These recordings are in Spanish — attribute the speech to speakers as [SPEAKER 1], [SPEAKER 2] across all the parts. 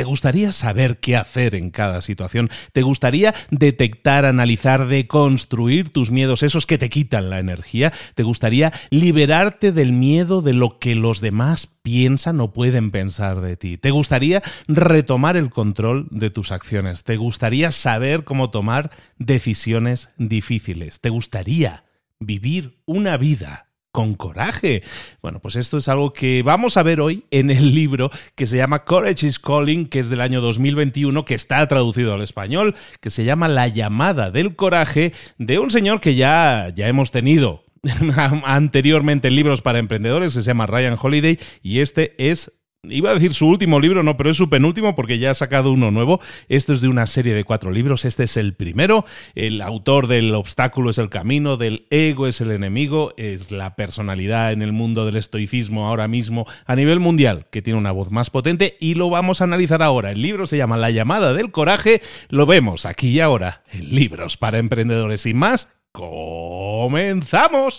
[SPEAKER 1] ¿Te gustaría saber qué hacer en cada situación? ¿Te gustaría detectar, analizar, deconstruir tus miedos, esos que te quitan la energía? ¿Te gustaría liberarte del miedo de lo que los demás piensan o pueden pensar de ti? ¿Te gustaría retomar el control de tus acciones? ¿Te gustaría saber cómo tomar decisiones difíciles? ¿Te gustaría vivir una vida con coraje. Bueno, pues esto es algo que vamos a ver hoy en el libro que se llama Courage is Calling, que es del año 2021, que está traducido al español, que se llama La llamada del coraje, de un señor que ya, ya hemos tenido anteriormente en libros para emprendedores, se llama Ryan Holiday, y este es Iba a decir su último libro, no, pero es su penúltimo porque ya ha sacado uno nuevo. Esto es de una serie de cuatro libros. Este es el primero. El autor del obstáculo es el camino, del ego es el enemigo, es la personalidad en el mundo del estoicismo ahora mismo a nivel mundial, que tiene una voz más potente y lo vamos a analizar ahora. El libro se llama La llamada del coraje. Lo vemos aquí y ahora en Libros para Emprendedores. y más, comenzamos.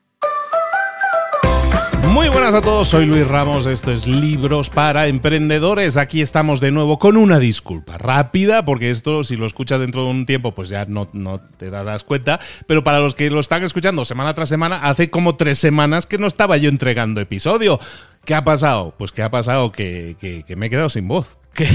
[SPEAKER 1] Muy buenas a todos, soy Luis Ramos, esto es Libros para Emprendedores. Aquí estamos de nuevo con una disculpa rápida, porque esto si lo escuchas dentro de un tiempo pues ya no, te das cuenta, pero para los que lo están escuchando semana tras semana, hace como tres semanas que no estaba yo entregando episodio. ¿Qué ha pasado? Pues que ha pasado que me he quedado sin voz que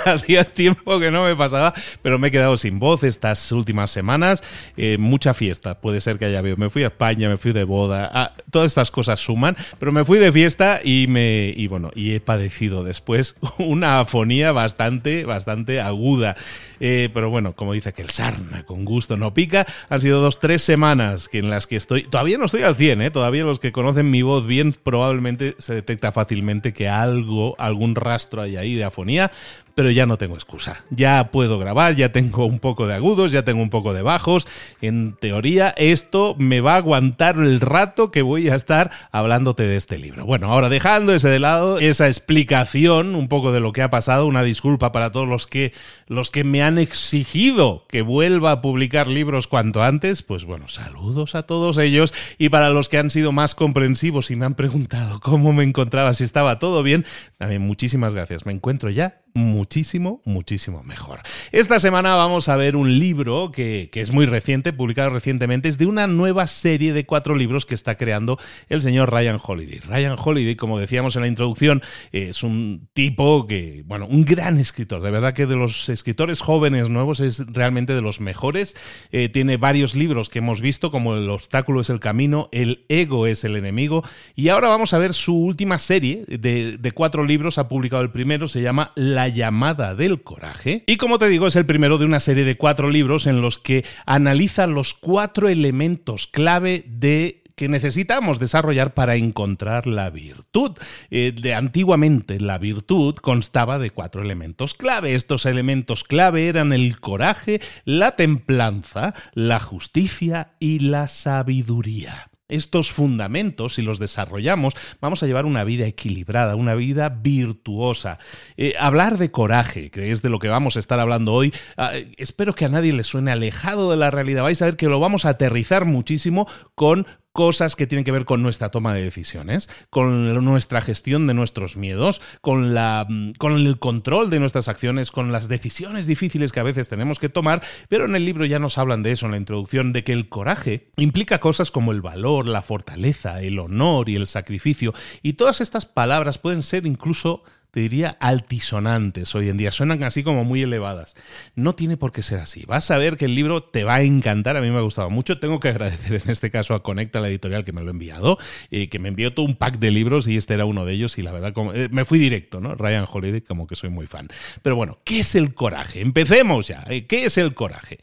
[SPEAKER 1] hacía tiempo que no me pasaba, pero me he quedado sin voz estas últimas semanas. Eh, mucha fiesta, puede ser que haya habido. Me fui a España, me fui de boda, ah, todas estas cosas suman, pero me fui de fiesta y me y bueno, y he padecido después una afonía bastante, bastante aguda. Eh, pero bueno, como dice que el sarna con gusto no pica, han sido dos, tres semanas que en las que estoy, todavía no estoy al 100, ¿eh? todavía los que conocen mi voz bien probablemente se detecta fácilmente que algo, algún rastro hay ahí de afonía, pero ya no tengo excusa. Ya puedo grabar, ya tengo un poco de agudos, ya tengo un poco de bajos. En teoría, esto me va a aguantar el rato que voy a estar hablándote de este libro. Bueno, ahora dejando ese de lado, esa explicación un poco de lo que ha pasado, una disculpa para todos los que, los que me han exigido que vuelva a publicar libros cuanto antes, pues bueno, saludos a todos ellos. Y para los que han sido más comprensivos y me han preguntado cómo me encontraba, si estaba todo bien, también muchísimas gracias. Me encuentro ya muchísimo, muchísimo mejor. Esta semana vamos a ver un libro que, es muy reciente, publicado recientemente, es de una nueva serie de cuatro libros que está creando el señor Ryan Holiday. Ryan Holiday, como decíamos en la introducción, es un tipo que, bueno, un gran escritor, de verdad que de los escritores jóvenes nuevos es realmente de los mejores. Eh, tiene varios libros que hemos visto, como El obstáculo es el camino, El ego es el enemigo, y ahora vamos a ver su última serie de, de cuatro libros, ha publicado el primero, se llama La llamada del coraje. Y como te digo, es el primero de una serie de cuatro libros en los que analiza los cuatro elementos clave de que necesitamos desarrollar para encontrar la virtud. Eh, de antiguamente la virtud constaba de cuatro elementos clave. Estos elementos clave eran el coraje, la templanza, la justicia y la sabiduría estos fundamentos, si los desarrollamos, vamos a llevar una vida equilibrada, una vida virtuosa. Eh, hablar de coraje, que es de lo que vamos a estar hablando hoy, ah, espero que a nadie le suene alejado de la realidad. Vais a ver que lo vamos a aterrizar muchísimo con cosas que tienen que ver con nuestra toma de decisiones, con nuestra gestión de nuestros miedos, con, la, mm, con el control de nuestras acciones, con las decisiones difíciles que a veces tenemos que tomar, pero en el libro ya nos hablan de eso en la introducción, de que el coraje implica cosas como el valor, la fortaleza, el honor y el sacrificio, y todas estas palabras pueden ser incluso te diría altisonantes hoy en día, suenan así como muy elevadas. No tiene por qué ser así. Vas a ver que el libro te va a encantar, a mí me ha gustado mucho. Tengo que agradecer en este caso a Conecta, la editorial, que me lo ha enviado, y que me envió todo un pack de libros y este era uno de ellos y la verdad como, eh, me fui directo, ¿no? Ryan Holiday, como que soy muy fan. Pero bueno, ¿qué es el coraje? Empecemos ya. ¿eh? ¿Qué es el coraje?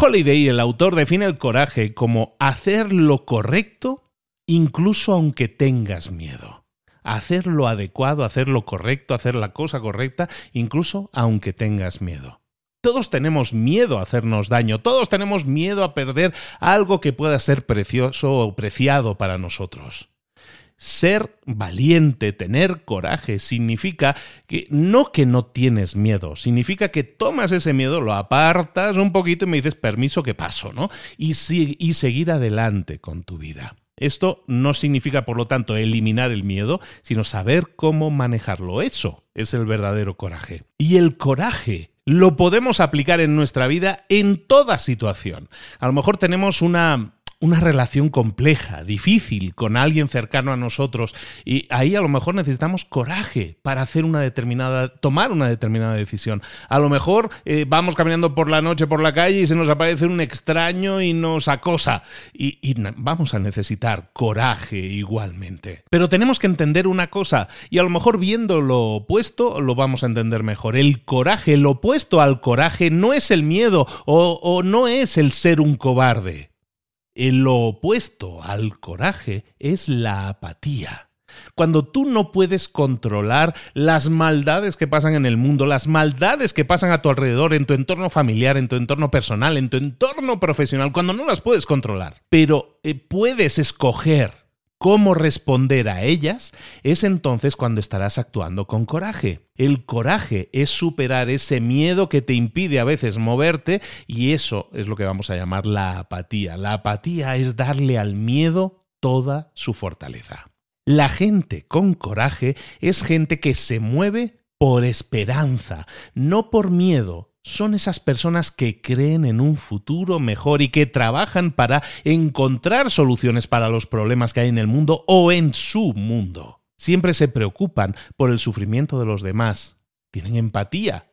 [SPEAKER 1] Holiday, el autor, define el coraje como hacer lo correcto incluso aunque tengas miedo hacer lo adecuado, hacer lo correcto, hacer la cosa correcta, incluso aunque tengas miedo. Todos tenemos miedo a hacernos daño, todos tenemos miedo a perder algo que pueda ser precioso o preciado para nosotros. Ser valiente, tener coraje, significa que no que no tienes miedo, significa que tomas ese miedo, lo apartas un poquito y me dices permiso que paso, ¿no? Y, y seguir adelante con tu vida. Esto no significa, por lo tanto, eliminar el miedo, sino saber cómo manejarlo. Eso es el verdadero coraje. Y el coraje lo podemos aplicar en nuestra vida en toda situación. A lo mejor tenemos una una relación compleja, difícil, con alguien cercano a nosotros. Y ahí a lo mejor necesitamos coraje para hacer una determinada, tomar una determinada decisión. A lo mejor eh, vamos caminando por la noche por la calle y se nos aparece un extraño y nos acosa. Y, vamos a necesitar coraje igualmente. Pero tenemos que entender una cosa, y a lo mejor viendo lo opuesto lo vamos a entender mejor. El coraje, el opuesto al coraje, no es el miedo o no es el ser un cobarde. Lo opuesto al coraje es la apatía. Cuando tú no puedes controlar las maldades que pasan en el mundo, las maldades que pasan a tu alrededor, en tu entorno familiar, en tu entorno personal, en tu entorno profesional, cuando no las puedes controlar, pero eh, puedes escoger cómo responder a ellas, es entonces cuando estarás actuando con coraje. El coraje es superar ese miedo que te impide a veces moverte y eso es lo que vamos a llamar la apatía. La apatía es darle al miedo toda su fortaleza. La gente con coraje es gente que se mueve por esperanza, no por miedo, son esas personas que creen en un futuro mejor y que trabajan para encontrar soluciones para los problemas que hay en el mundo o en su mundo. Siempre se preocupan por el sufrimiento de los demás, tienen empatía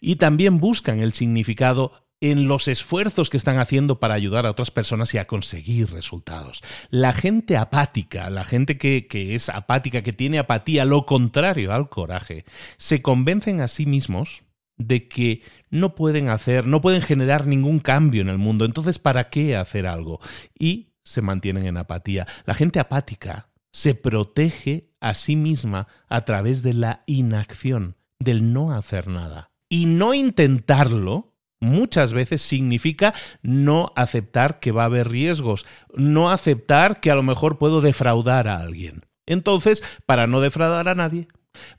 [SPEAKER 1] y también buscan el significado en los esfuerzos que están haciendo para ayudar a otras personas y a conseguir resultados. La gente apática, la gente que, es apática, que tiene apatía, lo contrario al coraje, se convencen a sí mismos de que no pueden hacer, no pueden generar ningún cambio en el mundo. Entonces, ¿para qué hacer algo? Y se mantienen en apatía. La gente apática se protege a sí misma a través de la inacción, del no hacer nada. Y no intentarlo muchas veces significa no aceptar que va a haber riesgos, no aceptar que a lo mejor puedo defraudar a alguien. Entonces, para no defraudar a nadie,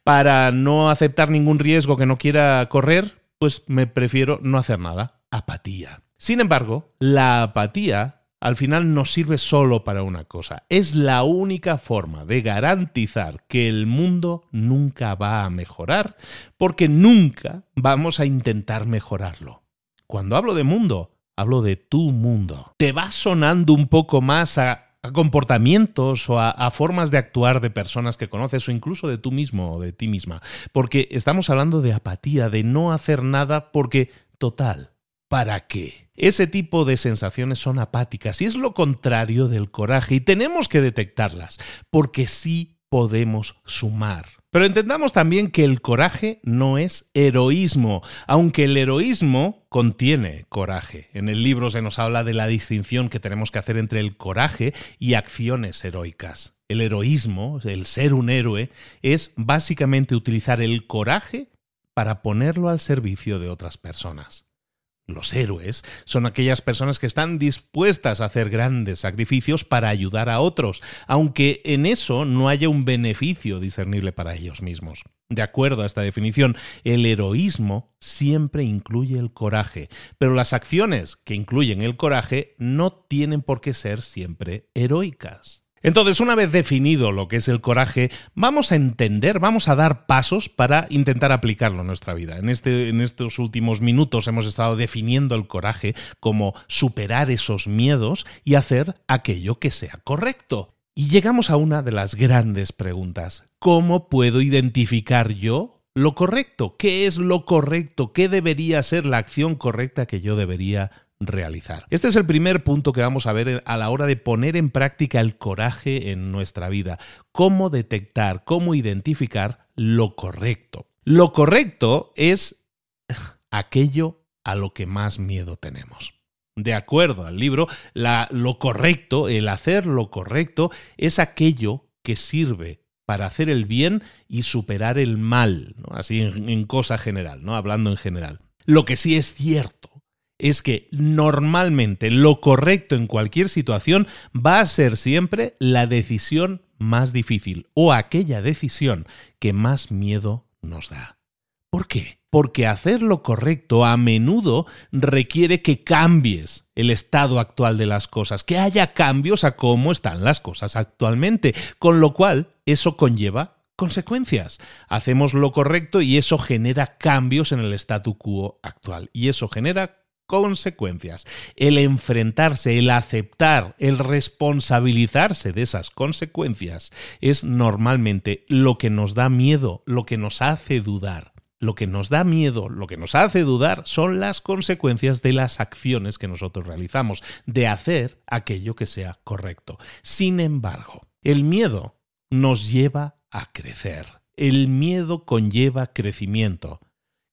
[SPEAKER 1] para no aceptar ningún riesgo que no quiera correr, pues me prefiero no hacer nada. Apatía. Sin embargo, la apatía al final no sirve solo para una cosa. Es la única forma de garantizar que el mundo nunca va a mejorar, porque nunca vamos a intentar mejorarlo. Cuando hablo de mundo, hablo de tu mundo. ¿Te va sonando un poco más a a comportamientos o a, formas de actuar de personas que conoces o incluso de tú mismo o de ti misma. Porque estamos hablando de apatía, de no hacer nada porque, total, ¿para qué? Ese tipo de sensaciones son apáticas y es lo contrario del coraje y tenemos que detectarlas porque sí podemos sumar. Pero entendamos también que el coraje no es heroísmo, aunque el heroísmo contiene coraje. En el libro se nos habla de la distinción que tenemos que hacer entre el coraje y acciones heroicas. El heroísmo, el ser un héroe, es básicamente utilizar el coraje para ponerlo al servicio de otras personas. Los héroes son aquellas personas que están dispuestas a hacer grandes sacrificios para ayudar a otros, aunque en eso no haya un beneficio discernible para ellos mismos. De acuerdo a esta definición, el heroísmo siempre incluye el coraje, pero las acciones que incluyen el coraje no tienen por qué ser siempre heroicas. Entonces, una vez definido lo que es el coraje, vamos a entender, vamos a dar pasos para intentar aplicarlo en nuestra vida. En, este, en estos últimos minutos hemos estado definiendo el coraje como superar esos miedos y hacer aquello que sea correcto. Y llegamos a una de las grandes preguntas. ¿Cómo puedo identificar yo lo correcto? ¿Qué es lo correcto? ¿Qué debería ser la acción correcta que yo debería realizar. Este es el primer punto que vamos a ver a la hora de poner en práctica el coraje en nuestra vida. Cómo detectar, cómo identificar lo correcto. Lo correcto es aquello a lo que más miedo tenemos. De acuerdo al libro, lo correcto, el hacer lo correcto, es aquello que sirve para hacer el bien y superar el mal, así en, en cosa general, ¿no? hablando en general. Lo que sí es cierto es que normalmente lo correcto en cualquier situación va a ser siempre la decisión más difícil o aquella decisión que más miedo nos da. ¿Por qué? Porque hacer lo correcto a menudo requiere que cambies el estado actual de las cosas, que haya cambios a cómo están las cosas actualmente, con lo cual eso conlleva consecuencias. Hacemos lo correcto y eso genera cambios en el statu quo actual y eso genera consecuencias. El enfrentarse, el aceptar, el responsabilizarse de esas consecuencias es normalmente lo que nos da miedo, lo que nos hace dudar. Lo que nos da miedo, lo que nos hace dudar son las consecuencias de las acciones que nosotros realizamos, de hacer aquello que sea correcto. Sin embargo, el miedo nos lleva a crecer. El miedo conlleva crecimiento.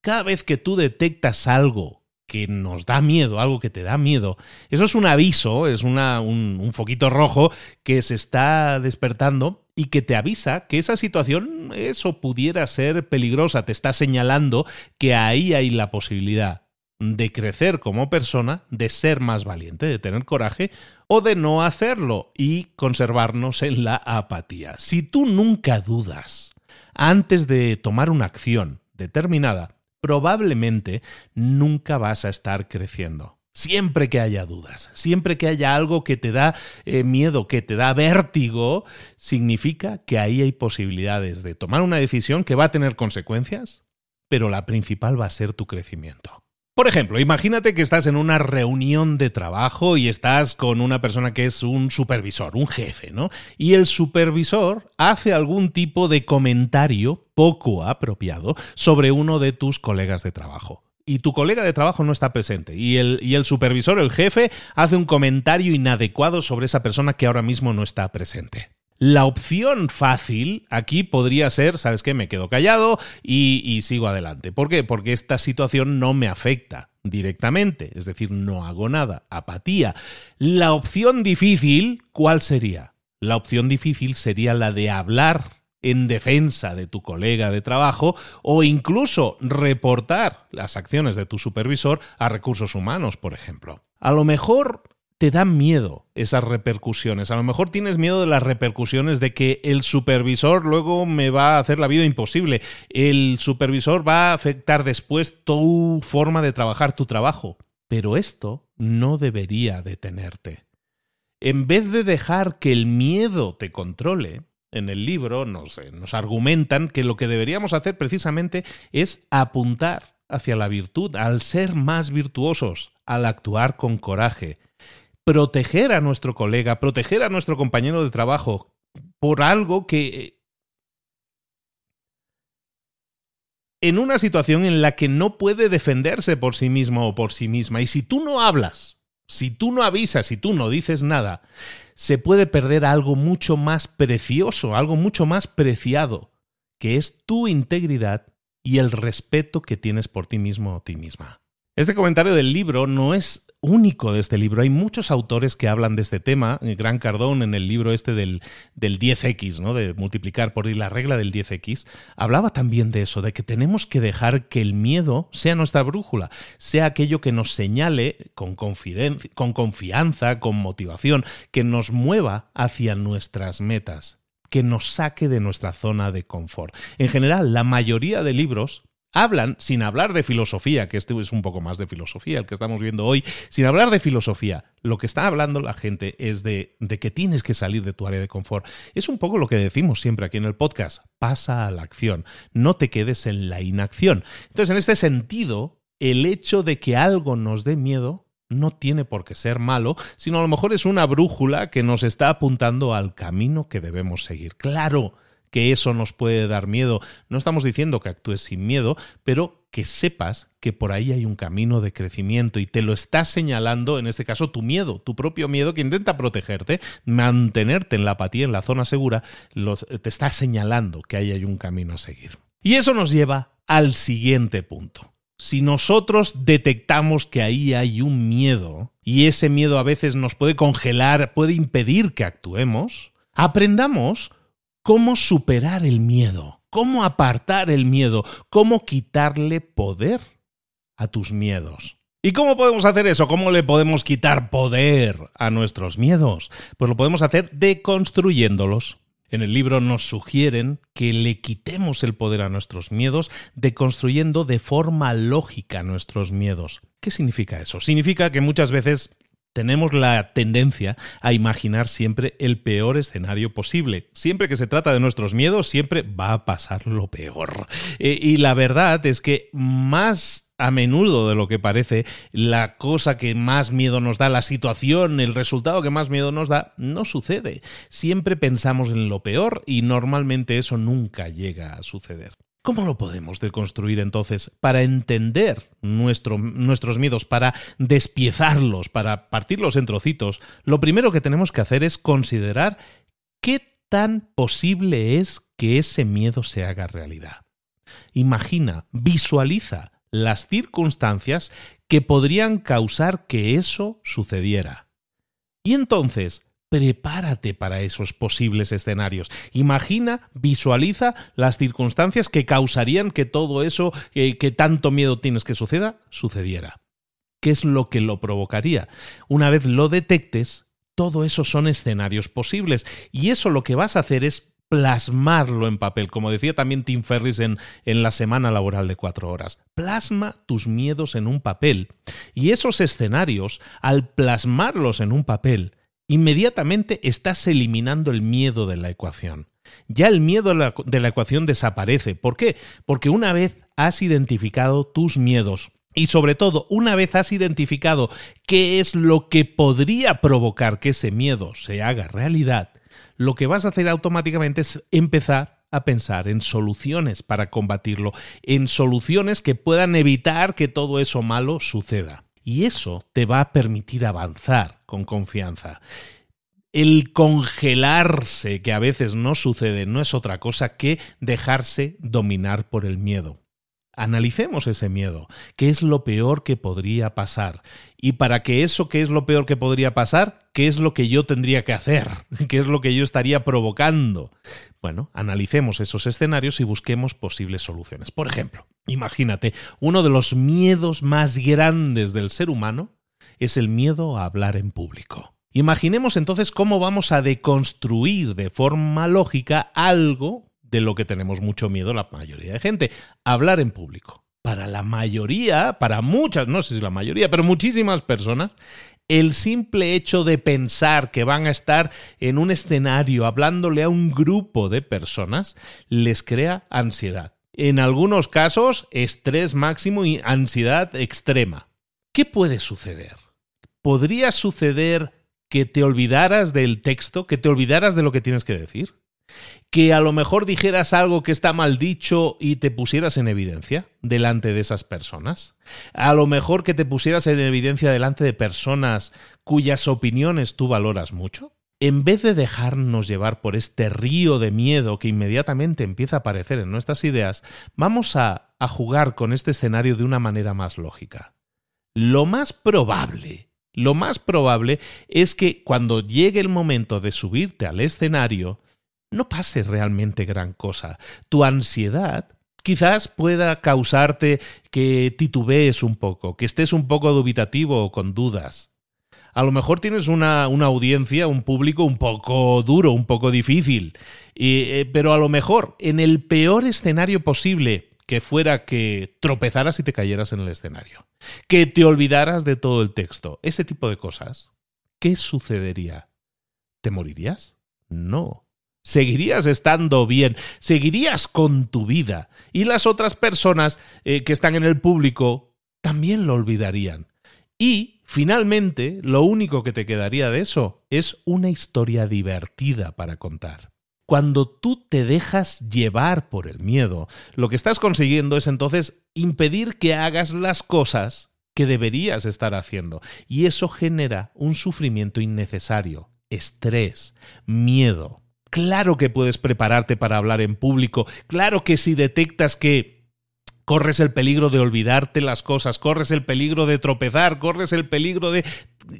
[SPEAKER 1] Cada vez que tú detectas algo que nos da miedo, algo que te da miedo, eso es un aviso, es un, un, foquito rojo que se está despertando y que te avisa que esa situación, eso pudiera ser peligrosa, te está señalando que ahí hay la posibilidad de crecer como persona, de ser más valiente, de tener coraje o de no hacerlo y conservarnos en la apatía. Si tú nunca dudas antes de tomar una acción determinada, probablemente nunca vas a estar creciendo. Siempre que haya dudas, siempre que haya algo que te da eh, miedo, que te da vértigo, significa que ahí hay posibilidades de tomar una decisión que va a tener consecuencias, pero la principal va a ser tu crecimiento. Por ejemplo, imagínate que estás en una reunión de trabajo y estás con una persona que es un supervisor, un jefe, ¿no? Y el supervisor hace algún tipo de comentario poco apropiado sobre uno de tus colegas de trabajo y tu colega de trabajo no está presente y el, y el, supervisor, el jefe, hace un comentario inadecuado sobre esa persona que ahora mismo no está presente. La opción fácil aquí podría ser, ¿sabes qué? Me quedo callado y, sigo adelante. ¿Por qué? Porque esta situación no me afecta directamente, es decir, no hago nada, apatía. La opción difícil, ¿cuál sería? La opción difícil sería la de hablar en defensa de tu colega de trabajo o incluso reportar las acciones de tu supervisor a recursos humanos, por ejemplo. A lo mejor te dan miedo esas repercusiones. A lo mejor tienes miedo de las repercusiones de que el supervisor luego me va a hacer la vida imposible. El supervisor va a afectar después tu forma de trabajar, tu trabajo. Pero esto no debería detenerte. En vez de dejar que el miedo te controle, en el libro nos, nos argumentan que lo que deberíamos hacer precisamente es apuntar hacia la virtud, al ser más virtuosos, al actuar con coraje, proteger a nuestro colega, proteger a nuestro compañero de trabajo por algo que... Eh, en una situación en la que no puede defenderse por sí mismo o por sí misma. Y si tú no hablas, si tú no avisas, si tú no dices nada, se puede perder algo mucho más precioso, algo mucho más preciado, que es tu integridad y el respeto que tienes por ti mismo o ti misma. Este comentario del libro no es único de este libro. Hay muchos autores que hablan de este tema. Gran Cardón, en el libro este del, del 10X, ¿no? de multiplicar por la regla del 10X, hablaba también de eso, de que tenemos que dejar que el miedo sea nuestra brújula, sea aquello que nos señale con, con confianza, con motivación, que nos mueva hacia nuestras metas que nos saque de nuestra zona de confort. En general, la mayoría de libros hablan, sin hablar de filosofía, que este es un poco más de filosofía, el que estamos viendo hoy, sin hablar de filosofía, lo que está hablando la gente es de, de, que tienes que salir de tu área de confort. Es un poco lo que decimos siempre aquí en el podcast, pasa a la acción, no te quedes en la inacción. Entonces, en este sentido, el hecho de que algo nos dé miedo no tiene por qué ser malo, sino a lo mejor es una brújula que nos está apuntando al camino que debemos seguir. Claro, que eso nos puede dar miedo. No estamos diciendo que actúes sin miedo, pero que sepas que por ahí hay un camino de crecimiento y te lo está señalando, en este caso, tu miedo, tu propio miedo que intenta protegerte, mantenerte en la apatía, en la zona segura, te está señalando que ahí hay un camino a seguir. Y eso nos lleva al siguiente punto. Si nosotros detectamos que ahí hay un miedo, y ese miedo a veces nos puede congelar, puede impedir que actuemos, aprendamos cómo superar el miedo, cómo apartar el miedo, cómo quitarle poder a tus miedos. ¿Y cómo podemos hacer eso? ¿Cómo le podemos quitar poder a nuestros miedos? Pues lo podemos hacer deconstruyéndolos. En el libro nos sugieren que le quitemos el poder a nuestros miedos deconstruyendo de forma lógica nuestros miedos. ¿Qué significa eso? Significa que muchas veces tenemos la tendencia a imaginar siempre el peor escenario posible. Siempre que se trata de nuestros miedos, siempre va a pasar lo peor. Eh, y la verdad es que más a menudo de lo que parece, la cosa que más miedo nos da, la situación, el resultado que más miedo nos da, no sucede. Siempre pensamos en lo peor y normalmente eso nunca llega a suceder. ¿Cómo lo podemos deconstruir entonces para entender nuestros miedos, para despiezarlos, para partirlos en trocitos? Lo primero que tenemos que hacer es considerar qué tan posible es que ese miedo se haga realidad. Imagina, visualiza las circunstancias que podrían causar que eso sucediera. Y entonces, prepárate para esos posibles escenarios. Imagina, visualiza las circunstancias que causarían que todo eso que tanto miedo tienes que suceda, sucediera. ¿Qué es lo que lo provocaría? Una vez lo detectes, todo eso son escenarios posibles y eso lo que vas a hacer es plasmarlo en papel, como decía también Tim Ferris en, en la semana laboral de cuatro horas. Plasma tus miedos en un papel y esos escenarios, al plasmarlos en un papel, inmediatamente estás eliminando el miedo de la ecuación. Ya el miedo de la, ecuación desaparece. ¿Por qué? Porque una vez has identificado tus miedos, y sobre todo, una vez has identificado qué es lo que podría provocar que ese miedo se haga realidad, lo que vas a hacer automáticamente es empezar a pensar en soluciones para combatirlo, en soluciones que puedan evitar que todo eso malo suceda. Y eso te va a permitir avanzar con confianza. El congelarse, que a veces no sucede, no es otra cosa que dejarse dominar por el miedo. Analicemos ese miedo, qué es lo peor que podría pasar. Y para que eso qué es lo peor que podría pasar, qué es lo que yo tendría que hacer, qué es lo que yo estaría provocando. Bueno, analicemos esos escenarios y busquemos posibles soluciones. Por ejemplo, imagínate, uno de los miedos más grandes del ser humano es el miedo a hablar en público. Imaginemos entonces cómo vamos a deconstruir de forma lógica algo de lo que tenemos mucho miedo la mayoría de gente, hablar en público. Para la mayoría, para muchas, no sé si la mayoría, pero muchísimas personas, el simple hecho de pensar que van a estar en un escenario hablándole a un grupo de personas les crea ansiedad. En algunos casos, estrés máximo y ansiedad extrema. ¿Qué puede suceder? ¿Podría suceder que te olvidaras del texto, que te olvidaras de lo que tienes que decir? que a lo mejor dijeras algo que está mal dicho y te pusieras en evidencia delante de esas personas. A lo mejor que te pusieras en evidencia delante de personas cuyas opiniones tú valoras mucho. En vez de dejarnos llevar por este río de miedo que inmediatamente empieza a aparecer en nuestras ideas, vamos a, a jugar con este escenario de una manera más lógica. Lo más probable Lo más probable es que cuando llegue el momento de subirte al escenario, no pase realmente gran cosa. Tu ansiedad quizás pueda causarte que titubees un poco, que estés un poco dubitativo o con dudas. A lo mejor tienes una, audiencia, un público un poco duro, un poco difícil, eh, pero a lo mejor en el peor escenario posible, que fuera que tropezaras y te cayeras en el escenario, que te olvidaras de todo el texto, ese tipo de cosas, ¿qué sucedería? ¿Te morirías? No seguirías estando bien, seguirías con tu vida y las otras personas eh, que están en el público también lo olvidarían. Y, finalmente, lo único que te quedaría de eso es una historia divertida para contar. Cuando tú te dejas llevar por el miedo, lo que estás consiguiendo es entonces impedir que hagas las cosas que deberías estar haciendo. Y eso genera un sufrimiento innecesario, estrés, miedo. Claro que puedes prepararte para hablar en público. Claro que si detectas que corres el peligro de olvidarte las cosas, corres el peligro de tropezar, corres el peligro de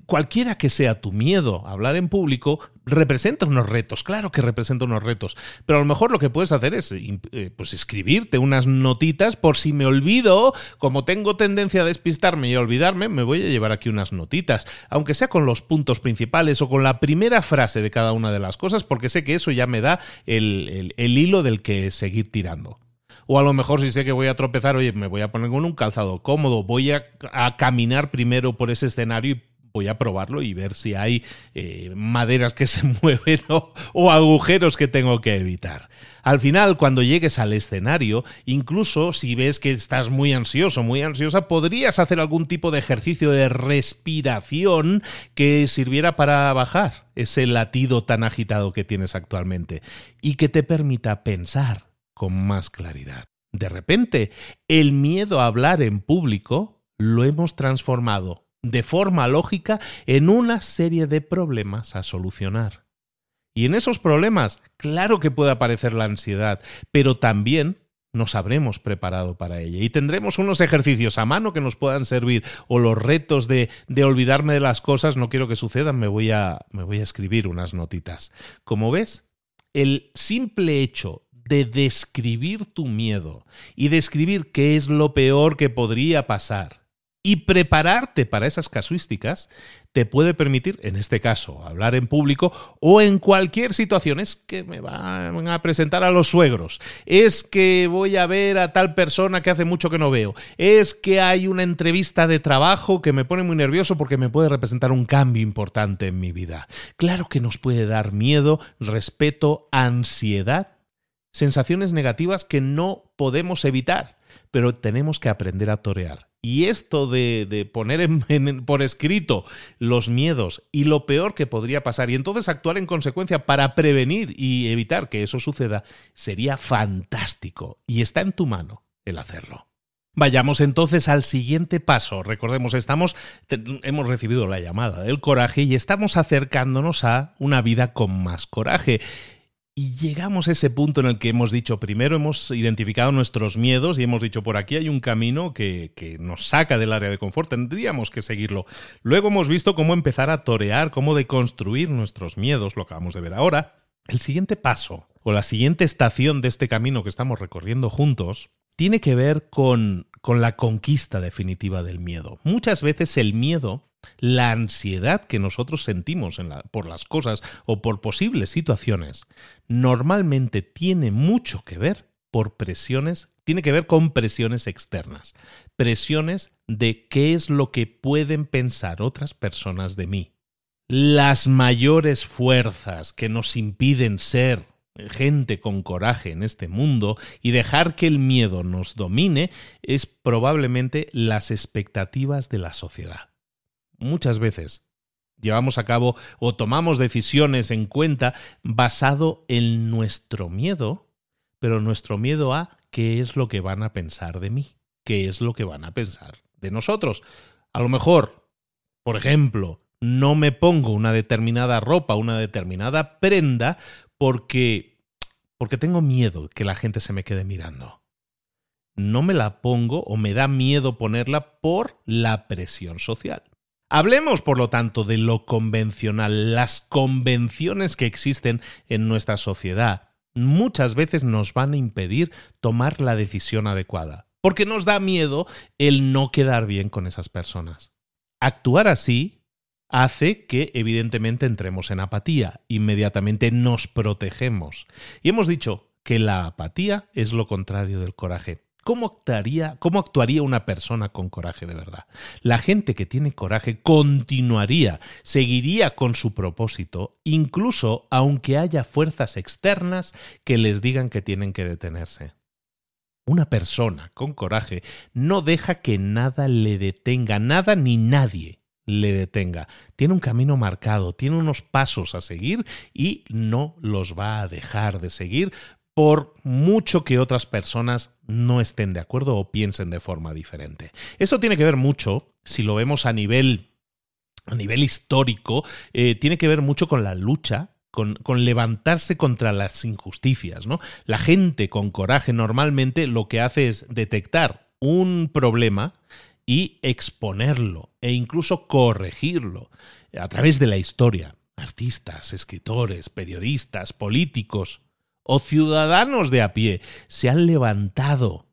[SPEAKER 1] cualquiera que sea tu miedo a hablar en público, representa unos retos, claro que representa unos retos, pero a lo mejor lo que puedes hacer es eh, pues escribirte unas notitas por si me olvido, como tengo tendencia a despistarme y a olvidarme, me voy a llevar aquí unas notitas, aunque sea con los puntos principales o con la primera frase de cada una de las cosas, porque sé que eso ya me da el, hilo del que seguir tirando. O a lo mejor si sé que voy a tropezar, oye, me voy a poner con un calzado cómodo, voy a, caminar primero por ese escenario y voy a probarlo y ver si hay eh, maderas que se mueven o, agujeros que tengo que evitar. Al final, cuando llegues al escenario, incluso si ves que estás muy ansioso, muy ansiosa, podrías hacer algún tipo de ejercicio de respiración que sirviera para bajar ese latido tan agitado que tienes actualmente y que te permita pensar con más claridad. De repente, el miedo a hablar en público lo hemos transformado de forma lógica en una serie de problemas a solucionar. Y en esos problemas, claro que puede aparecer la ansiedad, pero también nos habremos preparado para ella y tendremos unos ejercicios a mano que nos puedan servir o los retos de, de olvidarme de las cosas, no quiero que sucedan, me voy, a, me voy a escribir unas notitas. Como ves, el simple hecho de describir tu miedo y describir qué es lo peor que podría pasar y prepararte para esas casuísticas te puede permitir, en este caso, hablar en público o en cualquier situación. Es que me van a presentar a los suegros, es que voy a ver a tal persona que hace mucho que no veo, es que hay una entrevista de trabajo que me pone muy nervioso porque me puede representar un cambio importante en mi vida. Claro que nos puede dar miedo, respeto, ansiedad, sensaciones negativas que no podemos evitar, pero tenemos que aprender a torear y esto de, poner por escrito los miedos y lo peor que podría pasar y entonces actuar en consecuencia para prevenir y evitar que eso suceda, sería fantástico. Y está en tu mano el hacerlo. Vayamos entonces al siguiente paso. Recordemos, estamos, hemos recibido la llamada del coraje y estamos acercándonos a una vida con más coraje. Y llegamos a ese punto en el que hemos dicho, primero hemos identificado nuestros miedos y hemos dicho, por aquí hay un camino que, que, nos saca del área de confort, tendríamos que seguirlo. Luego hemos visto cómo empezar a torear, cómo deconstruir nuestros miedos, lo acabamos de ver ahora. El siguiente paso, o la siguiente estación de este camino que estamos recorriendo juntos, tiene que ver con, con la conquista definitiva del miedo. Muchas veces el miedo la ansiedad que nosotros sentimos por las cosas o por posibles situaciones normalmente tiene mucho que ver por presiones, tiene que ver con presiones externas, presiones de qué es lo que pueden pensar otras personas de mí. Las mayores fuerzas que nos impiden ser gente con coraje en este mundo y dejar que el miedo nos domine es probablemente las expectativas de la sociedad muchas veces llevamos a cabo o tomamos decisiones en cuenta basado en nuestro miedo, pero nuestro miedo a qué es lo que van a pensar de mí, qué es lo que van a pensar de nosotros. A lo mejor, por ejemplo, no me pongo una determinada ropa, una determinada prenda porque porque tengo miedo que la gente se me quede mirando. No me la pongo o me da miedo ponerla por la presión social. Hablemos, por lo tanto, de lo convencional, las convenciones que existen en nuestra sociedad. Muchas veces nos van a impedir tomar la decisión adecuada, porque nos da miedo el no quedar bien con esas personas. Actuar así hace que evidentemente entremos en apatía, inmediatamente nos protegemos. Y hemos dicho que la apatía es lo contrario del coraje. ¿Cómo actuaría, ¿Cómo actuaría una persona con coraje de verdad? La gente que tiene coraje continuaría, seguiría con su propósito, incluso aunque haya fuerzas externas que les digan que tienen que detenerse. Una persona con coraje no deja que nada le detenga, nada ni nadie le detenga. Tiene un camino marcado, tiene unos pasos a seguir y no los va a dejar de seguir por mucho que otras personas no estén de acuerdo o piensen de forma diferente. Eso tiene que ver mucho, si lo vemos a nivel, a nivel histórico, eh, tiene que ver mucho con la lucha con, con, levantarse contra las injusticias. ¿no? La gente con coraje normalmente lo que hace es detectar un problema y exponerlo e incluso corregirlo a través de la historia. Artistas, escritores, periodistas, políticos, o ciudadanos de a pie se han levantado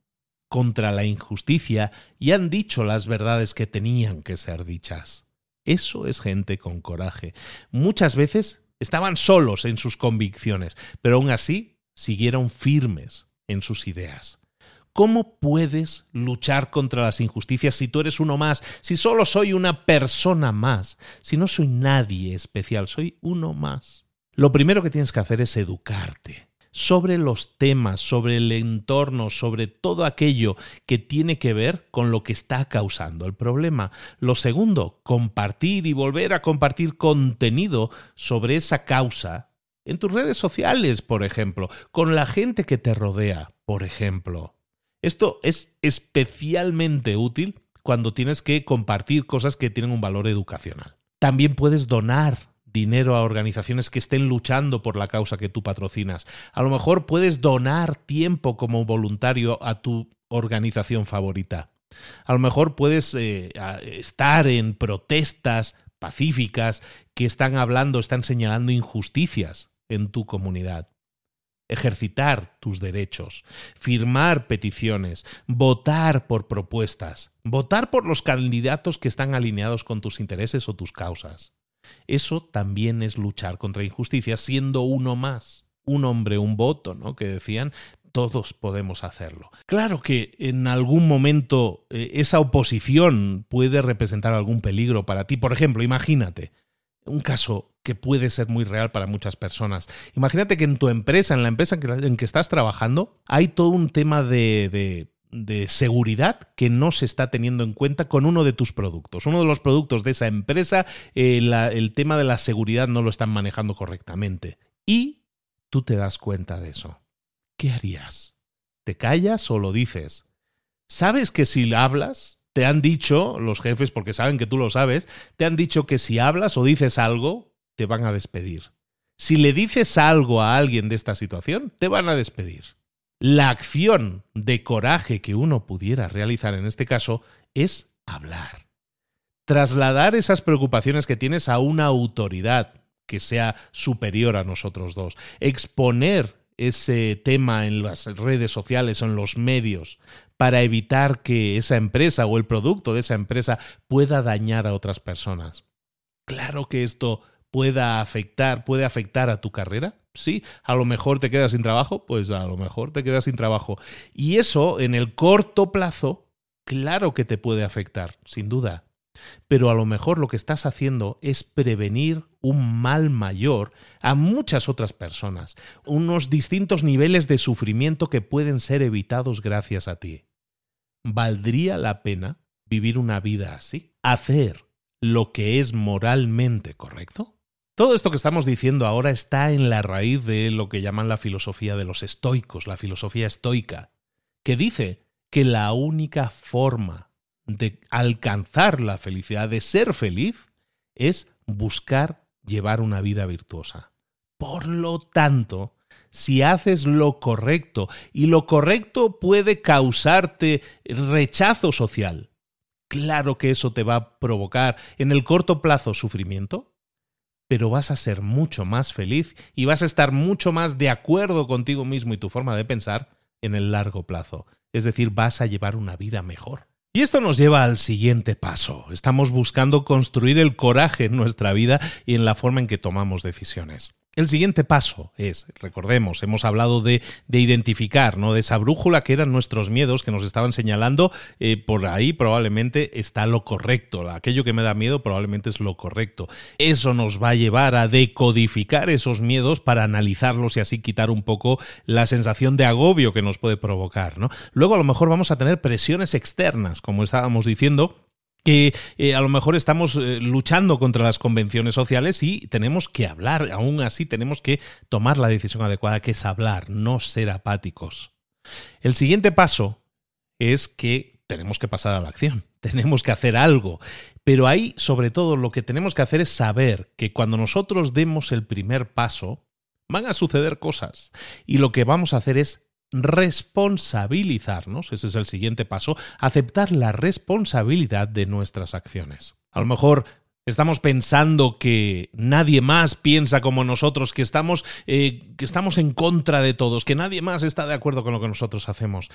[SPEAKER 1] contra la injusticia y han dicho las verdades que tenían que ser dichas. Eso es gente con coraje. Muchas veces estaban solos en sus convicciones, pero aún así siguieron firmes en sus ideas. ¿Cómo puedes luchar contra las injusticias si tú eres uno más, si solo soy una persona más, si no soy nadie especial, soy uno más? Lo primero que tienes que hacer es educarte sobre los temas, sobre el entorno, sobre todo aquello que tiene que ver con lo que está causando el problema. Lo segundo, compartir y volver a compartir contenido sobre esa causa en tus redes sociales, por ejemplo, con la gente que te rodea, por ejemplo. Esto es especialmente útil cuando tienes que compartir cosas que tienen un valor educacional. También puedes donar dinero a organizaciones que estén luchando por la causa que tú patrocinas. A lo mejor puedes donar tiempo como voluntario a tu organización favorita. A lo mejor puedes eh, estar en protestas pacíficas que están hablando, están señalando injusticias en tu comunidad. Ejercitar tus derechos, firmar peticiones, votar por propuestas, votar por los candidatos que están alineados con tus intereses o tus causas. Eso también es luchar contra injusticia, siendo uno más. Un hombre, un voto, ¿no? Que decían, todos podemos hacerlo. Claro que en algún momento eh, esa oposición puede representar algún peligro para ti. Por ejemplo, imagínate un caso que puede ser muy real para muchas personas. Imagínate que en tu empresa, en la empresa en que, estás trabajando, hay todo un tema de seguridad que no se está teniendo en cuenta con uno de tus productos. Uno de los productos de esa empresa, eh, el tema de la seguridad no lo están manejando correctamente. Y tú te das cuenta de eso. ¿Qué harías? ¿Te callas o lo dices? ¿Sabes que si hablas, te han dicho los jefes, porque saben que tú lo sabes, te han dicho que si hablas o dices algo, te van a despedir. Si le dices algo a alguien de esta situación, te van a despedir. La acción de coraje que uno pudiera realizar en este caso es hablar. Trasladar esas preocupaciones que tienes a una autoridad que sea superior a nosotros dos. Exponer ese tema en las redes sociales o en los medios para evitar que esa empresa o el producto de esa empresa pueda dañar a otras personas. Claro que esto pueda afectar, puede afectar a tu carrera, sí, a lo mejor te quedas sin trabajo, pues a lo mejor te quedas sin trabajo. Y eso en el corto plazo, claro que te puede afectar, sin duda. Pero a lo mejor lo que estás haciendo es prevenir un mal mayor a muchas otras personas, unos distintos niveles de sufrimiento que pueden ser evitados gracias a ti. ¿Valdría la pena vivir una vida así? ¿Hacer lo que es moralmente correcto? Todo esto que estamos diciendo ahora está en la raíz de lo que llaman la filosofía de los estoicos, la filosofía estoica, que dice que la única forma de alcanzar la felicidad, de ser feliz, es buscar llevar una vida virtuosa. Por lo tanto, si haces lo correcto y lo correcto puede causarte rechazo social, claro que eso te va a provocar en el corto plazo sufrimiento, pero vas a ser mucho más feliz y vas a estar mucho más de acuerdo contigo mismo y tu forma de pensar en el largo plazo. Es decir, vas a llevar una vida mejor. Y esto nos lleva al siguiente paso. Estamos buscando construir el coraje en nuestra vida y en la forma en que tomamos decisiones. El siguiente paso es, recordemos, hemos hablado de, de, identificar, ¿no? De esa brújula que eran nuestros miedos que nos estaban señalando, eh, por ahí probablemente está lo correcto. Aquello que me da miedo probablemente es lo correcto. Eso nos va a llevar a decodificar esos miedos para analizarlos y así quitar un poco la sensación de agobio que nos puede provocar, ¿no? Luego a lo mejor vamos a tener presiones externas, como estábamos diciendo, que eh, a lo mejor estamos eh, luchando contra las convenciones sociales y tenemos que hablar, aún así tenemos que tomar la decisión adecuada, que es hablar, no ser apáticos. El siguiente paso es que tenemos que pasar a la acción, tenemos que hacer algo, pero ahí sobre todo lo que tenemos que hacer es saber que cuando nosotros demos el primer paso, van a suceder cosas y lo que vamos a hacer es responsabilizarnos, ese es el siguiente paso, aceptar la responsabilidad de nuestras acciones. A lo mejor Estamos pensando que nadie más piensa como nosotros, que estamos, eh, que estamos en contra de todos, que nadie más está de acuerdo con lo que nosotros hacemos.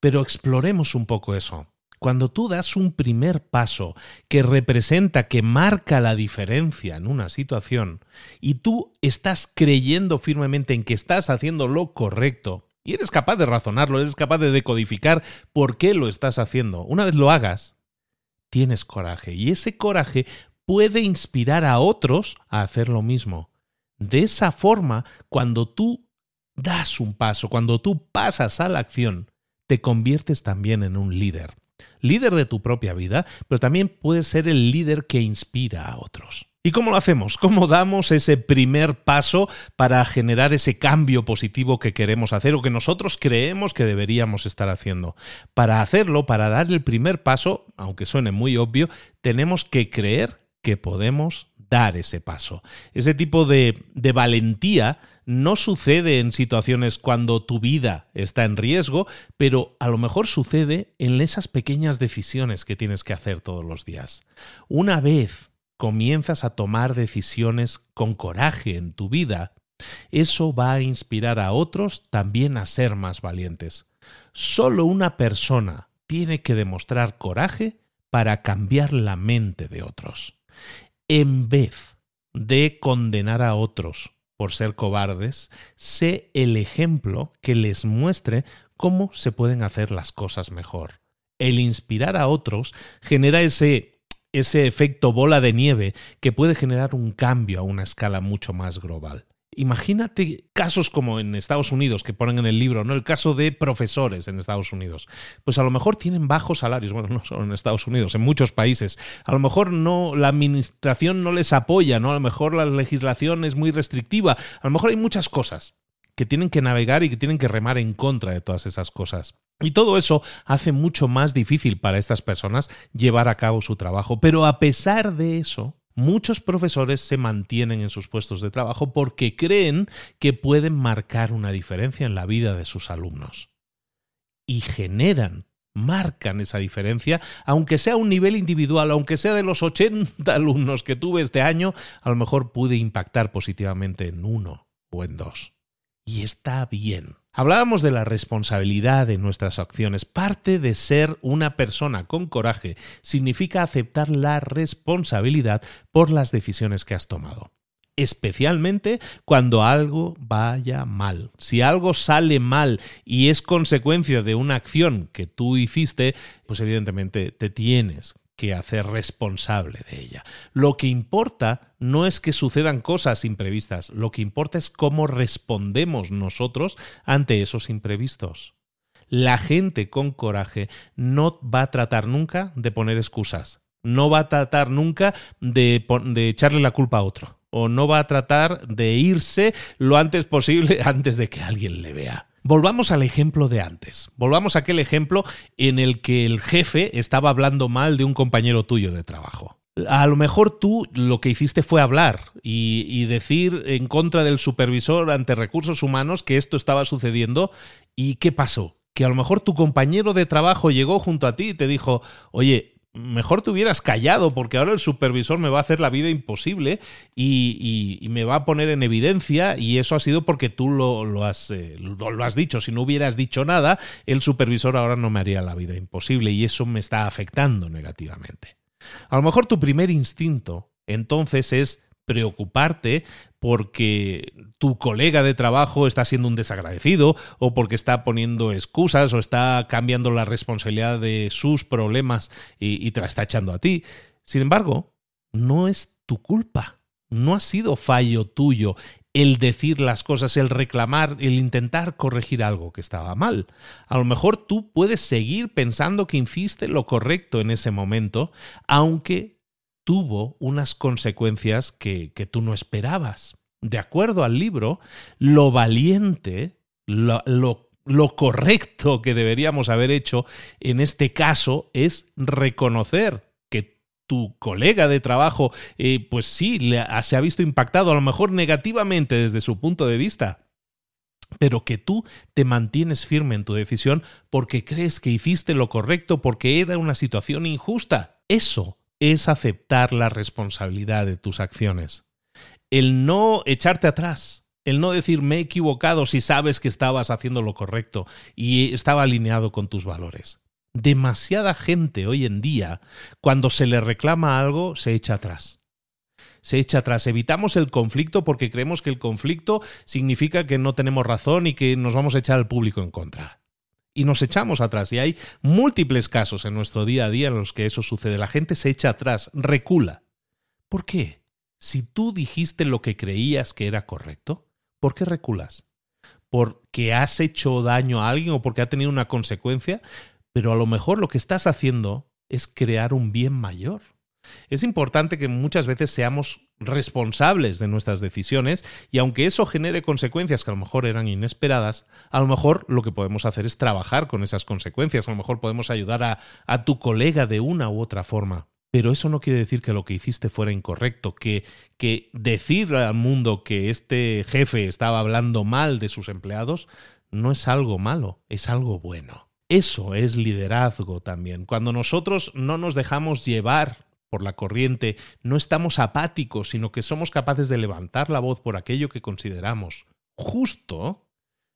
[SPEAKER 1] Pero exploremos un poco eso. Cuando tú das un primer paso que representa, que marca la diferencia en una situación, y tú estás creyendo firmemente en que estás haciendo lo correcto, y eres capaz de razonarlo, eres capaz de decodificar por qué lo estás haciendo. Una vez lo hagas, tienes coraje. Y ese coraje puede inspirar a otros a hacer lo mismo. De esa forma, cuando tú das un paso, cuando tú pasas a la acción, te conviertes también en un líder. Líder de tu propia vida, pero también puedes ser el líder que inspira a otros. ¿Y cómo lo hacemos? ¿Cómo damos ese primer paso para generar ese cambio positivo que queremos hacer o que nosotros creemos que deberíamos estar haciendo? Para hacerlo, para dar el primer paso, aunque suene muy obvio, tenemos que creer que podemos dar ese paso. Ese tipo de, de valentía no sucede en situaciones cuando tu vida está en riesgo, pero a lo mejor sucede en esas pequeñas decisiones que tienes que hacer todos los días. Una vez comienzas a tomar decisiones con coraje en tu vida, eso va a inspirar a otros también a ser más valientes. Solo una persona tiene que demostrar coraje para cambiar la mente de otros. En vez de condenar a otros por ser cobardes, sé el ejemplo que les muestre cómo se pueden hacer las cosas mejor. El inspirar a otros genera ese ese efecto bola de nieve que puede generar un cambio a una escala mucho más global. Imagínate casos como en Estados Unidos que ponen en el libro, ¿no? El caso de profesores en Estados Unidos. Pues a lo mejor tienen bajos salarios, bueno, no solo en Estados Unidos, en muchos países. A lo mejor no la administración no les apoya, ¿no? A lo mejor la legislación es muy restrictiva. A lo mejor hay muchas cosas que tienen que navegar y que tienen que remar en contra de todas esas cosas. Y todo eso hace mucho más difícil para estas personas llevar a cabo su trabajo. Pero a pesar de eso, muchos profesores se mantienen en sus puestos de trabajo porque creen que pueden marcar una diferencia en la vida de sus alumnos. Y generan, marcan esa diferencia, aunque sea a un nivel individual, aunque sea de los 80 alumnos que tuve este año, a lo mejor pude impactar positivamente en uno o en dos. Y está bien. Hablábamos de la responsabilidad de nuestras acciones. Parte de ser una persona con coraje significa aceptar la responsabilidad por las decisiones que has tomado. Especialmente cuando algo vaya mal. Si algo sale mal y es consecuencia de una acción que tú hiciste, pues evidentemente te tienes que hacer responsable de ella. Lo que importa no es que sucedan cosas imprevistas, lo que importa es cómo respondemos nosotros ante esos imprevistos. La gente con coraje no va a tratar nunca de poner excusas, no va a tratar nunca de, de echarle la culpa a otro, o no va a tratar de irse lo antes posible antes de que alguien le vea. Volvamos al ejemplo de antes. Volvamos a aquel ejemplo en el que el jefe estaba hablando mal de un compañero tuyo de trabajo. A lo mejor tú lo que hiciste fue hablar y, decir en contra del supervisor ante recursos humanos que esto estaba sucediendo. ¿Y qué pasó? Que a lo mejor tu compañero de trabajo llegó junto a ti y te dijo, oye, mejor te hubieras callado porque ahora el supervisor me va a hacer la vida imposible y, me va a poner en evidencia y eso ha sido porque tú lo, has, eh, lo, has dicho. Si no hubieras dicho nada, el supervisor ahora no me haría la vida imposible y eso me está afectando negativamente. A lo mejor tu primer instinto entonces es preocuparte porque tu colega de trabajo está siendo un desagradecido o porque está poniendo excusas o está cambiando la responsabilidad de sus problemas y, te la está echando a ti. Sin embargo, no es tu culpa. No ha sido fallo tuyo el decir las cosas, el reclamar, el intentar corregir algo que estaba mal. A lo mejor tú puedes seguir pensando que hiciste lo correcto en ese momento, aunque tuvo unas consecuencias que, tú no esperabas. De acuerdo al libro, lo valiente, lo, lo, correcto que deberíamos haber hecho en este caso es reconocer que tu colega de trabajo, eh, pues sí, se ha visto impactado a lo mejor negativamente desde su punto de vista, pero que tú te mantienes firme en tu decisión porque crees que hiciste lo correcto porque era una situación injusta. Eso es aceptar la responsabilidad de tus acciones. El no echarte atrás, el no decir me he equivocado si sabes que estabas haciendo lo correcto y estaba alineado con tus valores. Demasiada gente hoy en día, cuando se le reclama algo, se echa atrás. Se echa atrás. Evitamos el conflicto porque creemos que el conflicto significa que no tenemos razón y que nos vamos a echar al público en contra y nos echamos atrás. Y hay múltiples casos en nuestro día a día en los que eso sucede. La gente se echa atrás, recula. ¿Por qué? Si tú dijiste lo que creías que era correcto, ¿por qué reculas? ¿Porque has hecho daño a alguien o porque ha tenido una consecuencia? Pero a lo mejor lo que estás haciendo es crear un bien mayor. Es importante que muchas veces seamos responsables de nuestras decisiones y aunque eso genere consecuencias que a lo mejor eran inesperadas, a lo mejor lo que podemos hacer es trabajar con esas consecuencias, a lo mejor podemos ayudar a, tu colega de una u otra forma. Pero eso no quiere decir que lo que hiciste fuera incorrecto, que, que decir al mundo que este jefe estaba hablando mal de sus empleados no es algo malo, es algo bueno. Eso es liderazgo también. Cuando nosotros no nos dejamos llevar por la corriente, no estamos apáticos, sino que somos capaces de levantar la voz por aquello que consideramos justo,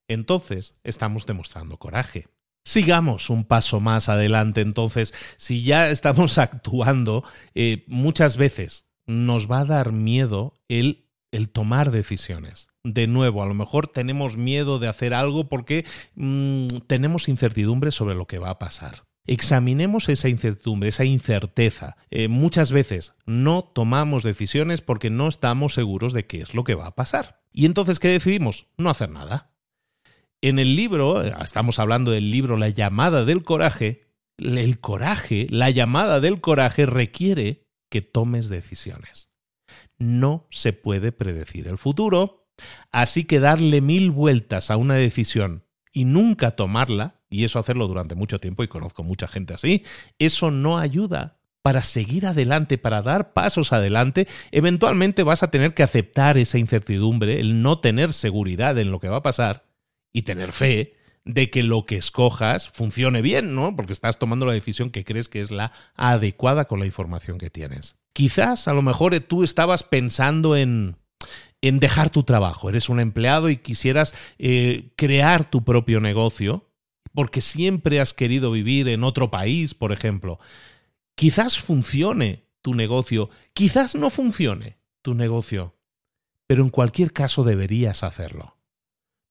[SPEAKER 1] entonces estamos demostrando coraje. Sigamos un paso más adelante, entonces, si ya estamos actuando, eh, muchas veces nos va a dar miedo el, el tomar decisiones. De nuevo, a lo mejor tenemos miedo de hacer algo porque mm, tenemos incertidumbre sobre lo que va a pasar. Examinemos esa incertidumbre, esa incerteza. Eh, muchas veces no tomamos decisiones porque no estamos seguros de qué es lo que va a pasar. Y entonces, ¿qué decidimos? No hacer nada. En el libro, eh, estamos hablando del libro La llamada del coraje, el coraje, la llamada del coraje requiere que tomes decisiones. No se puede predecir el futuro, así que darle mil vueltas a una decisión y nunca tomarla y eso hacerlo durante mucho tiempo, y conozco mucha gente así, eso no ayuda para seguir adelante, para dar pasos adelante, eventualmente vas a tener que aceptar esa incertidumbre, el no tener seguridad en lo que va a pasar y tener fe de que lo que escojas funcione bien, ¿no? Porque estás tomando la decisión que crees que es la adecuada con la información que tienes. Quizás a lo mejor tú estabas pensando en en dejar tu trabajo, eres un empleado y quisieras eh, crear tu propio negocio, porque siempre has querido vivir en otro país, por ejemplo. Quizás funcione tu negocio, quizás no funcione tu negocio, pero en cualquier caso deberías hacerlo.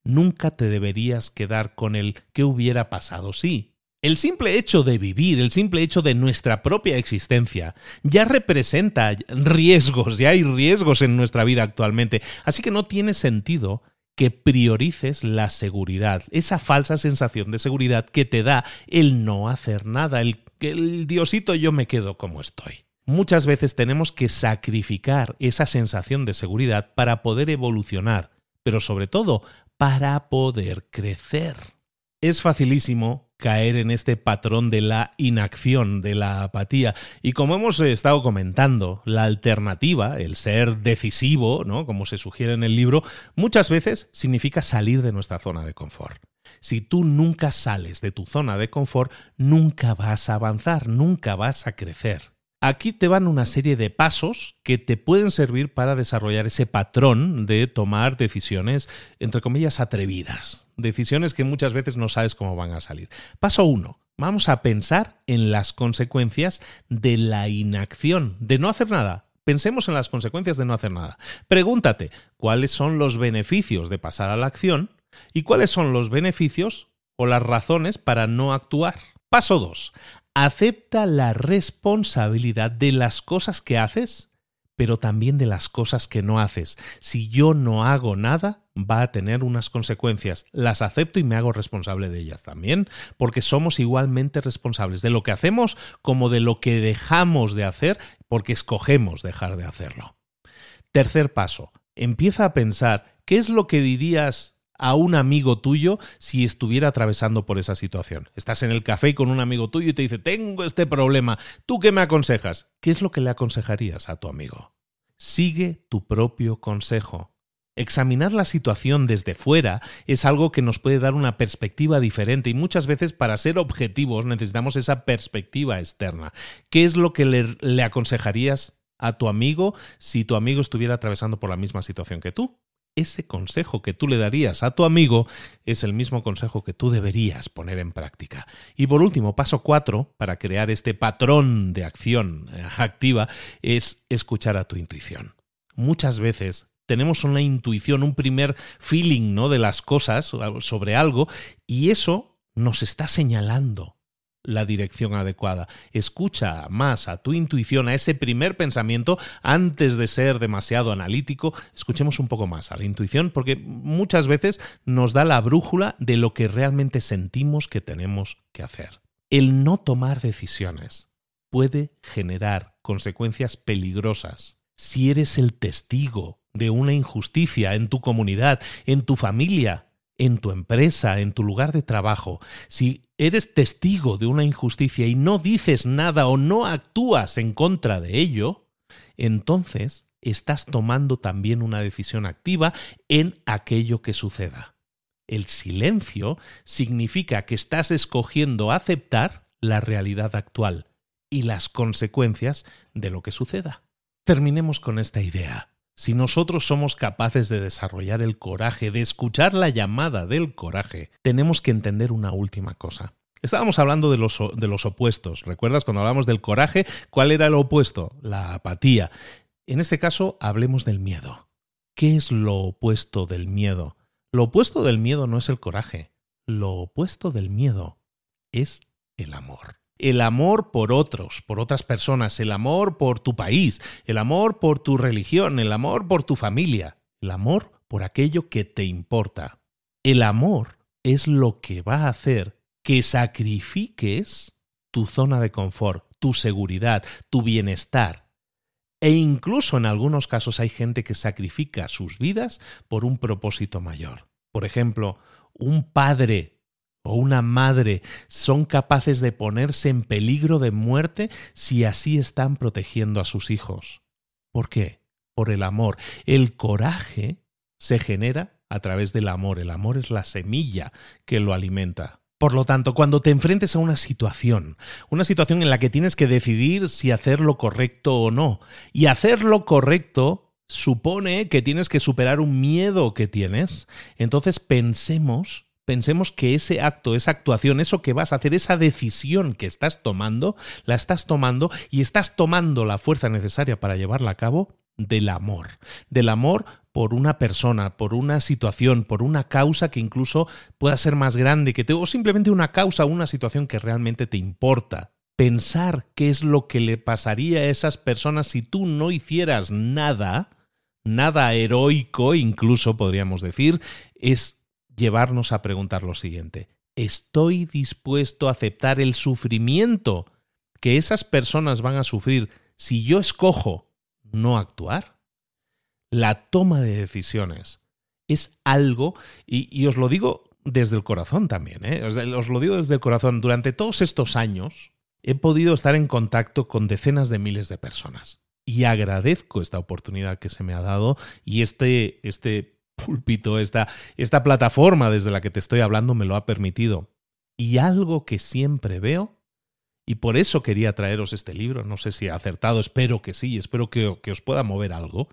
[SPEAKER 1] Nunca te deberías quedar con el que hubiera pasado sí. El simple hecho de vivir, el simple hecho de nuestra propia existencia, ya representa riesgos, ya hay riesgos en nuestra vida actualmente, así que no tiene sentido que priorices la seguridad, esa falsa sensación de seguridad que te da el no hacer nada, el el diosito yo me quedo como estoy. Muchas veces tenemos que sacrificar esa sensación de seguridad para poder evolucionar, pero sobre todo para poder crecer. Es facilísimo caer en este patrón de la inacción, de la apatía. Y como hemos estado comentando, la alternativa, el ser decisivo, ¿no? como se sugiere en el libro, muchas veces significa salir de nuestra zona de confort. Si tú nunca sales de tu zona de confort, nunca vas a avanzar, nunca vas a crecer. Aquí te van una serie de pasos que te pueden servir para desarrollar ese patrón de tomar decisiones, entre comillas, atrevidas. Decisiones que muchas veces no sabes cómo van a salir. Paso 1. Vamos a pensar en las consecuencias de la inacción, de no hacer nada. Pensemos en las consecuencias de no hacer nada. Pregúntate cuáles son los beneficios de pasar a la acción y cuáles son los beneficios o las razones para no actuar. Paso 2. Acepta la responsabilidad de las cosas que haces, pero también de las cosas que no haces. Si yo no hago nada, va a tener unas consecuencias. Las acepto y me hago responsable de ellas también, porque somos igualmente responsables de lo que hacemos como de lo que dejamos de hacer, porque escogemos dejar de hacerlo. Tercer paso. Empieza a pensar qué es lo que dirías a un amigo tuyo si estuviera atravesando por esa situación. Estás en el café con un amigo tuyo y te dice, tengo este problema, ¿tú qué me aconsejas? ¿Qué es lo que le aconsejarías a tu amigo? Sigue tu propio consejo. Examinar la situación desde fuera es algo que nos puede dar una perspectiva diferente y muchas veces para ser objetivos necesitamos esa perspectiva externa. ¿Qué es lo que le, le aconsejarías a tu amigo si tu amigo estuviera atravesando por la misma situación que tú? Ese consejo que tú le darías a tu amigo es el mismo consejo que tú deberías poner en práctica. Y por último, paso cuatro, para crear este patrón de acción eh, activa, es escuchar a tu intuición. Muchas veces tenemos una intuición, un primer feeling ¿no? de las cosas sobre algo, y eso nos está señalando la dirección adecuada. Escucha más a tu intuición, a ese primer pensamiento, antes de ser demasiado analítico. Escuchemos un poco más a la intuición, porque muchas veces nos da la brújula de lo que realmente sentimos que tenemos que hacer. El no tomar decisiones puede generar consecuencias peligrosas. Si eres el testigo de una injusticia en tu comunidad, en tu familia, en tu empresa, en tu lugar de trabajo, si eres testigo de una injusticia y no dices nada o no actúas en contra de ello, entonces estás tomando también una decisión activa en aquello que suceda. El silencio significa que estás escogiendo aceptar la realidad actual y las consecuencias de lo que suceda. Terminemos con esta idea. Si nosotros somos capaces de desarrollar el coraje, de escuchar la llamada del coraje, tenemos que entender una última cosa. Estábamos hablando de los, de los opuestos. ¿Recuerdas cuando hablamos del coraje? ¿Cuál era el opuesto? La apatía. En este caso, hablemos del miedo. ¿Qué es lo opuesto del miedo? Lo opuesto del miedo no es el coraje. Lo opuesto del miedo es el amor el amor por otros, por otras personas, el amor por tu país, el amor por tu religión, el amor por tu familia, el amor por aquello que te importa. El amor es lo que va a hacer que sacrifiques tu zona de confort, tu seguridad, tu bienestar. E incluso en algunos casos hay gente que sacrifica sus vidas por un propósito mayor. Por ejemplo, un padre o una madre son capaces de ponerse en peligro de muerte si así están protegiendo a sus hijos. ¿Por qué? Por el amor. El coraje se genera a través del amor. El amor es la semilla que lo alimenta. Por lo tanto, cuando te enfrentes a una situación, una situación en la que tienes que decidir si hacer lo correcto o no, y hacer lo correcto supone que tienes que superar un miedo que tienes, entonces pensemos pensemos que ese acto, esa actuación, eso que vas a hacer, esa decisión que estás tomando, la estás tomando y estás tomando la fuerza necesaria para llevarla a cabo del amor, del amor por una persona, por una situación, por una causa que incluso pueda ser más grande que te, o simplemente una causa, una situación que realmente te importa. Pensar qué es lo que le pasaría a esas personas si tú no hicieras nada, nada heroico incluso podríamos decir, es llevarnos a preguntar lo siguiente. ¿Estoy dispuesto a aceptar el sufrimiento que esas personas van a sufrir si yo escojo no actuar? La toma de decisiones es algo, y, os lo digo desde el corazón también, ¿eh? os lo digo desde el corazón, durante todos estos años he podido estar en contacto con decenas de miles de personas y agradezco esta oportunidad que se me ha dado y este, este púlpito, esta, esta plataforma desde la que te estoy hablando me lo ha permitido. Y algo que siempre veo, y por eso quería traeros este libro, no sé si ha acertado, espero que sí, espero que, que os pueda mover algo,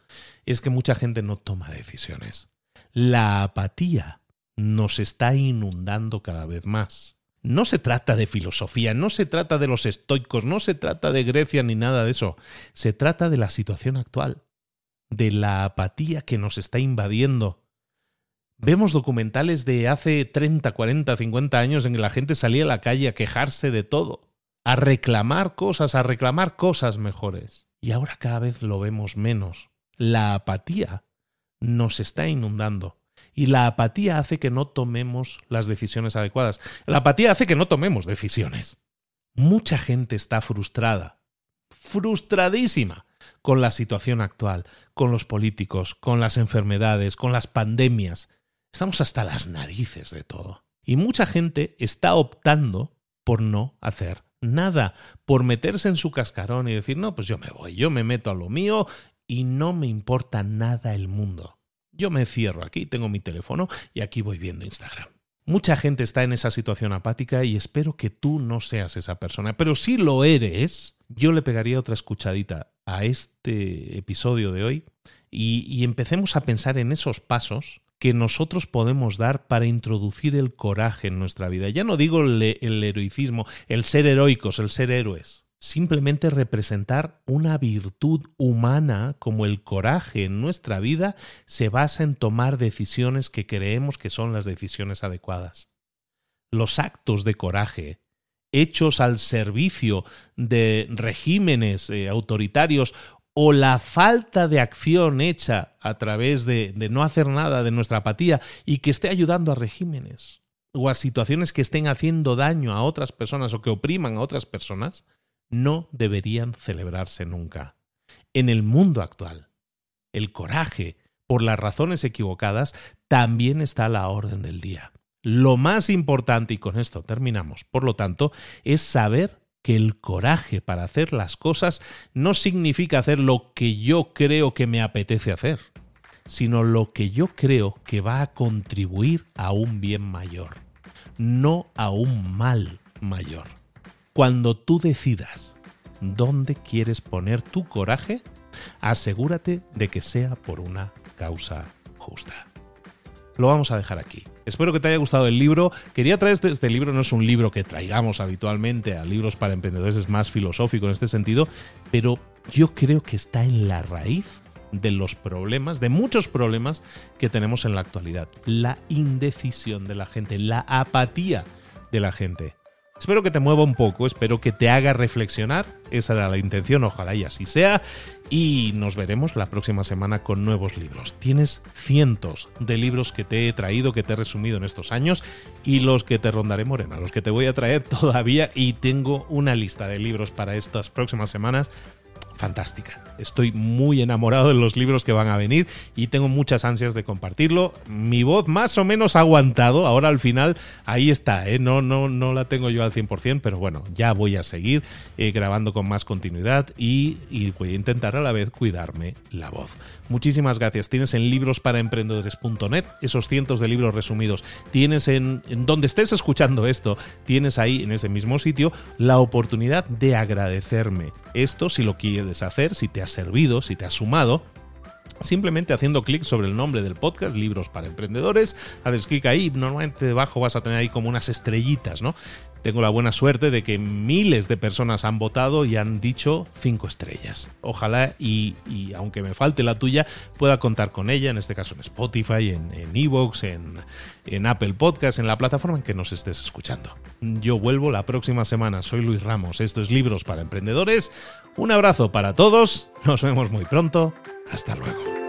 [SPEAKER 1] es que mucha gente no toma decisiones. La apatía nos está inundando cada vez más. No se trata de filosofía, no se trata de los estoicos, no se trata de Grecia ni nada de eso. Se trata de la situación actual, de la apatía que nos está invadiendo. Vemos documentales de hace 30, 40, 50 años en que la gente salía a la calle a quejarse de todo, a reclamar cosas, a reclamar cosas mejores. Y ahora cada vez lo vemos menos. La apatía nos está inundando y la apatía hace que no tomemos las decisiones adecuadas. La apatía hace que no tomemos decisiones. Mucha gente está frustrada, frustradísima con la situación actual, con los políticos, con las enfermedades, con las pandemias. Estamos hasta las narices de todo. Y mucha gente está optando por no hacer nada, por meterse en su cascarón y decir, no, pues yo me voy, yo me meto a lo mío y no me importa nada el mundo. Yo me cierro aquí, tengo mi teléfono y aquí voy viendo Instagram. Mucha gente está en esa situación apática y espero que tú no seas esa persona. Pero si lo eres, yo le pegaría otra escuchadita a este episodio de hoy y, empecemos a pensar en esos pasos que nosotros podemos dar para introducir el coraje en nuestra vida. Ya no digo el heroicismo, el ser heroicos, el ser héroes simplemente representar una virtud humana como el coraje en nuestra vida se basa en tomar decisiones que creemos que son las decisiones adecuadas. Los actos de coraje, hechos al servicio de regímenes eh, autoritarios o la falta de acción hecha a través de, de no hacer nada de nuestra apatía y que esté ayudando a regímenes o a situaciones que estén haciendo daño a otras personas o que opriman a otras personas, no deberían celebrarse nunca. En el mundo actual, el coraje por las razones equivocadas también está a la orden del día. Lo más importante, y con esto terminamos, por lo tanto, es saber que el coraje para hacer las cosas no significa hacer lo que yo creo que me apetece hacer, sino lo que yo creo que va a contribuir a un bien mayor, no a un mal mayor. Cuando tú decidas dónde quieres poner tu coraje, asegúrate de que sea por una causa justa. Lo vamos a dejar aquí. Espero que te haya gustado el libro. Quería traer este, este, libro, no es un libro que traigamos habitualmente a libros para emprendedores, es más filosófico en este sentido, pero yo creo que está en la raíz de los problemas, de muchos problemas que tenemos en la actualidad. La indecisión de la gente, la apatía de la gente. Espero que te mueva un poco, espero que te haga reflexionar. Esa era la intención, ojalá y así sea. Y nos veremos la próxima semana con nuevos libros. Tienes cientos de libros que te he traído, que te he resumido en estos años y los que te rondaré morena, los que te voy a traer todavía y tengo una lista de libros para estas próximas semanas fantástica. Estoy muy enamorado de los libros que van a venir y tengo muchas ansias de compartirlo. Mi voz más o menos ha aguantado, ahora al final ahí está, ¿eh? no, no, no la tengo yo al 100%, pero bueno, ya voy a seguir eh, grabando con más continuidad y, voy a intentar a la vez cuidarme la voz. Muchísimas gracias. Tienes en librosparaemprendedores.net esos cientos de libros resumidos. Tienes en, en donde estés escuchando esto, tienes ahí en ese mismo sitio la oportunidad de agradecerme. Esto si lo quieres hacer, si te ha servido, si te ha sumado, simplemente haciendo clic sobre el nombre del podcast, Libros para Emprendedores, haces clic ahí, normalmente debajo vas a tener ahí como unas estrellitas, ¿no? Tengo la buena suerte de que miles de personas han votado y han dicho cinco estrellas. Ojalá y, aunque me falte la tuya, pueda contar con ella, en este caso en Spotify, en Evox, en, en Apple Podcast, en la plataforma en que nos estés escuchando. Yo vuelvo la próxima semana. Soy Luis Ramos. Esto es Libros para Emprendedores. Un abrazo para todos. Nos vemos muy pronto. Hasta luego.